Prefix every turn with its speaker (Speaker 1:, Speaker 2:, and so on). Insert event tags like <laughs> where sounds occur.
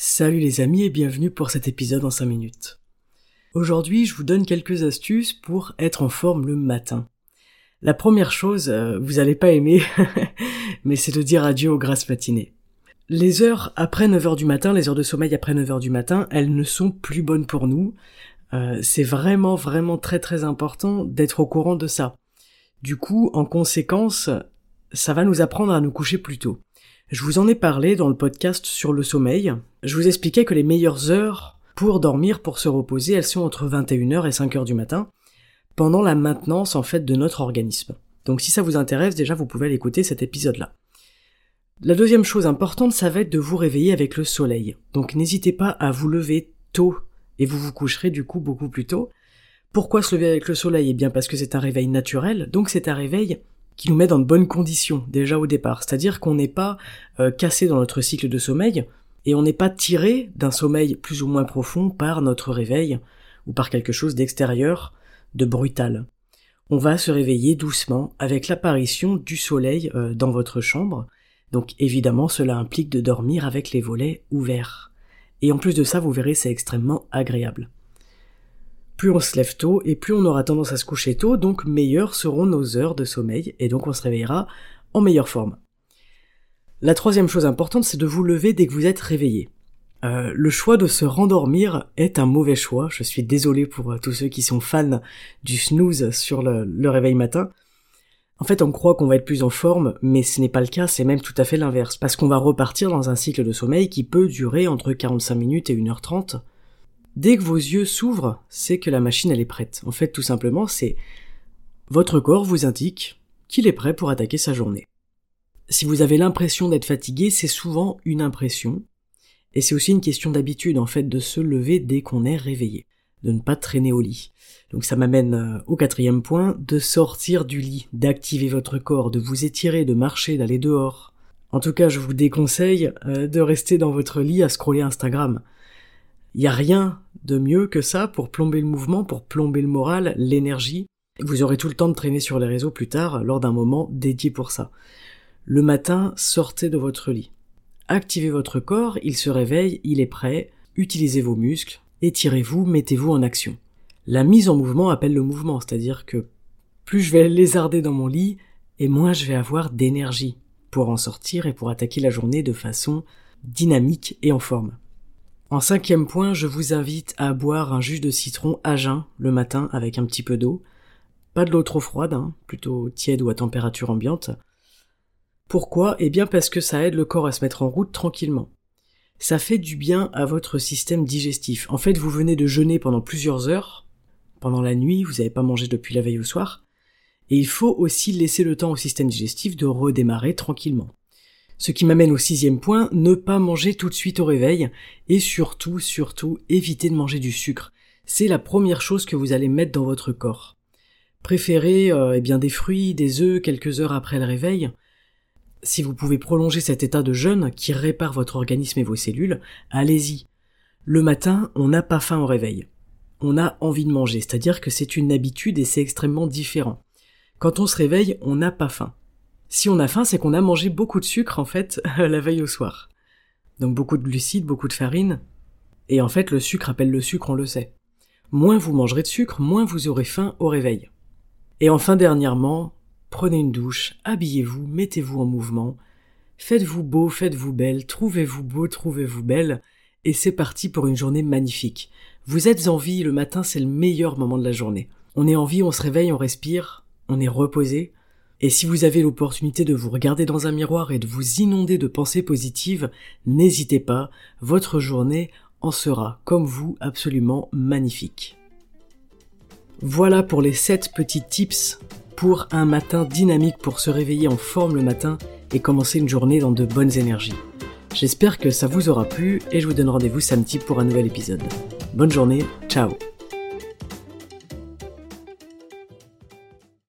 Speaker 1: Salut les amis et bienvenue pour cet épisode en 5 minutes. Aujourd'hui, je vous donne quelques astuces pour être en forme le matin. La première chose, euh, vous allez pas aimer, <laughs> mais c'est de dire adieu aux grasses matinées. Les heures après 9h du matin, les heures de sommeil après 9h du matin, elles ne sont plus bonnes pour nous. Euh, c'est vraiment vraiment très très important d'être au courant de ça. Du coup, en conséquence, ça va nous apprendre à nous coucher plus tôt. Je vous en ai parlé dans le podcast sur le sommeil. Je vous expliquais que les meilleures heures pour dormir, pour se reposer, elles sont entre 21h et 5h du matin, pendant la maintenance en fait de notre organisme. Donc si ça vous intéresse, déjà vous pouvez aller écouter cet épisode-là. La deuxième chose importante, ça va être de vous réveiller avec le soleil. Donc n'hésitez pas à vous lever tôt et vous vous coucherez du coup beaucoup plus tôt. Pourquoi se lever avec le soleil? Eh bien parce que c'est un réveil naturel, donc c'est un réveil qui nous met dans de bonnes conditions déjà au départ. C'est-à-dire qu'on n'est pas euh, cassé dans notre cycle de sommeil et on n'est pas tiré d'un sommeil plus ou moins profond par notre réveil ou par quelque chose d'extérieur, de brutal. On va se réveiller doucement avec l'apparition du soleil euh, dans votre chambre. Donc évidemment cela implique de dormir avec les volets ouverts. Et en plus de ça, vous verrez, c'est extrêmement agréable. Plus on se lève tôt et plus on aura tendance à se coucher tôt, donc meilleures seront nos heures de sommeil et donc on se réveillera en meilleure forme. La troisième chose importante, c'est de vous lever dès que vous êtes réveillé. Euh, le choix de se rendormir est un mauvais choix. Je suis désolé pour euh, tous ceux qui sont fans du snooze sur le réveil matin. En fait, on croit qu'on va être plus en forme, mais ce n'est pas le cas, c'est même tout à fait l'inverse, parce qu'on va repartir dans un cycle de sommeil qui peut durer entre 45 minutes et 1h30. Dès que vos yeux s'ouvrent, c'est que la machine elle est prête. En fait, tout simplement, c'est votre corps vous indique qu'il est prêt pour attaquer sa journée. Si vous avez l'impression d'être fatigué, c'est souvent une impression, et c'est aussi une question d'habitude en fait de se lever dès qu'on est réveillé, de ne pas traîner au lit. Donc ça m'amène euh, au quatrième point, de sortir du lit, d'activer votre corps, de vous étirer, de marcher, d'aller dehors. En tout cas, je vous déconseille euh, de rester dans votre lit à scroller Instagram. Il n'y a rien de mieux que ça pour plomber le mouvement, pour plomber le moral, l'énergie. Vous aurez tout le temps de traîner sur les réseaux plus tard lors d'un moment dédié pour ça. Le matin, sortez de votre lit. Activez votre corps, il se réveille, il est prêt, utilisez vos muscles, étirez-vous, mettez-vous en action. La mise en mouvement appelle le mouvement, c'est-à-dire que plus je vais lézarder dans mon lit, et moins je vais avoir d'énergie pour en sortir et pour attaquer la journée de façon dynamique et en forme. En cinquième point, je vous invite à boire un jus de citron à jeun le matin avec un petit peu d'eau. Pas de l'eau trop froide, hein, plutôt tiède ou à température ambiante. Pourquoi? Eh bien parce que ça aide le corps à se mettre en route tranquillement ça fait du bien à votre système digestif. En fait, vous venez de jeûner pendant plusieurs heures, pendant la nuit, vous n'avez pas mangé depuis la veille au soir, et il faut aussi laisser le temps au système digestif de redémarrer tranquillement. Ce qui m'amène au sixième point, ne pas manger tout de suite au réveil, et surtout, surtout, éviter de manger du sucre. C'est la première chose que vous allez mettre dans votre corps. Préférez euh, eh bien des fruits, des œufs quelques heures après le réveil. Si vous pouvez prolonger cet état de jeûne qui répare votre organisme et vos cellules, allez-y. Le matin, on n'a pas faim au réveil on a envie de manger, c'est-à-dire que c'est une habitude et c'est extrêmement différent. Quand on se réveille, on n'a pas faim. Si on a faim, c'est qu'on a mangé beaucoup de sucre en fait <laughs> la veille au soir. Donc beaucoup de glucides, beaucoup de farine. Et en fait, le sucre appelle le sucre, on le sait. Moins vous mangerez de sucre, moins vous aurez faim au réveil. Et enfin, dernièrement, prenez une douche, habillez-vous, mettez-vous en mouvement, faites-vous beau, faites-vous belle, trouvez-vous beau, trouvez-vous belle, et c'est parti pour une journée magnifique. Vous êtes en vie, le matin c'est le meilleur moment de la journée. On est en vie, on se réveille, on respire, on est reposé. Et si vous avez l'opportunité de vous regarder dans un miroir et de vous inonder de pensées positives, n'hésitez pas, votre journée en sera, comme vous, absolument magnifique. Voilà pour les 7 petits tips pour un matin dynamique pour se réveiller en forme le matin et commencer une journée dans de bonnes énergies. J'espère que ça vous aura plu et je vous donne rendez-vous samedi pour un nouvel épisode. Bonne journée, ciao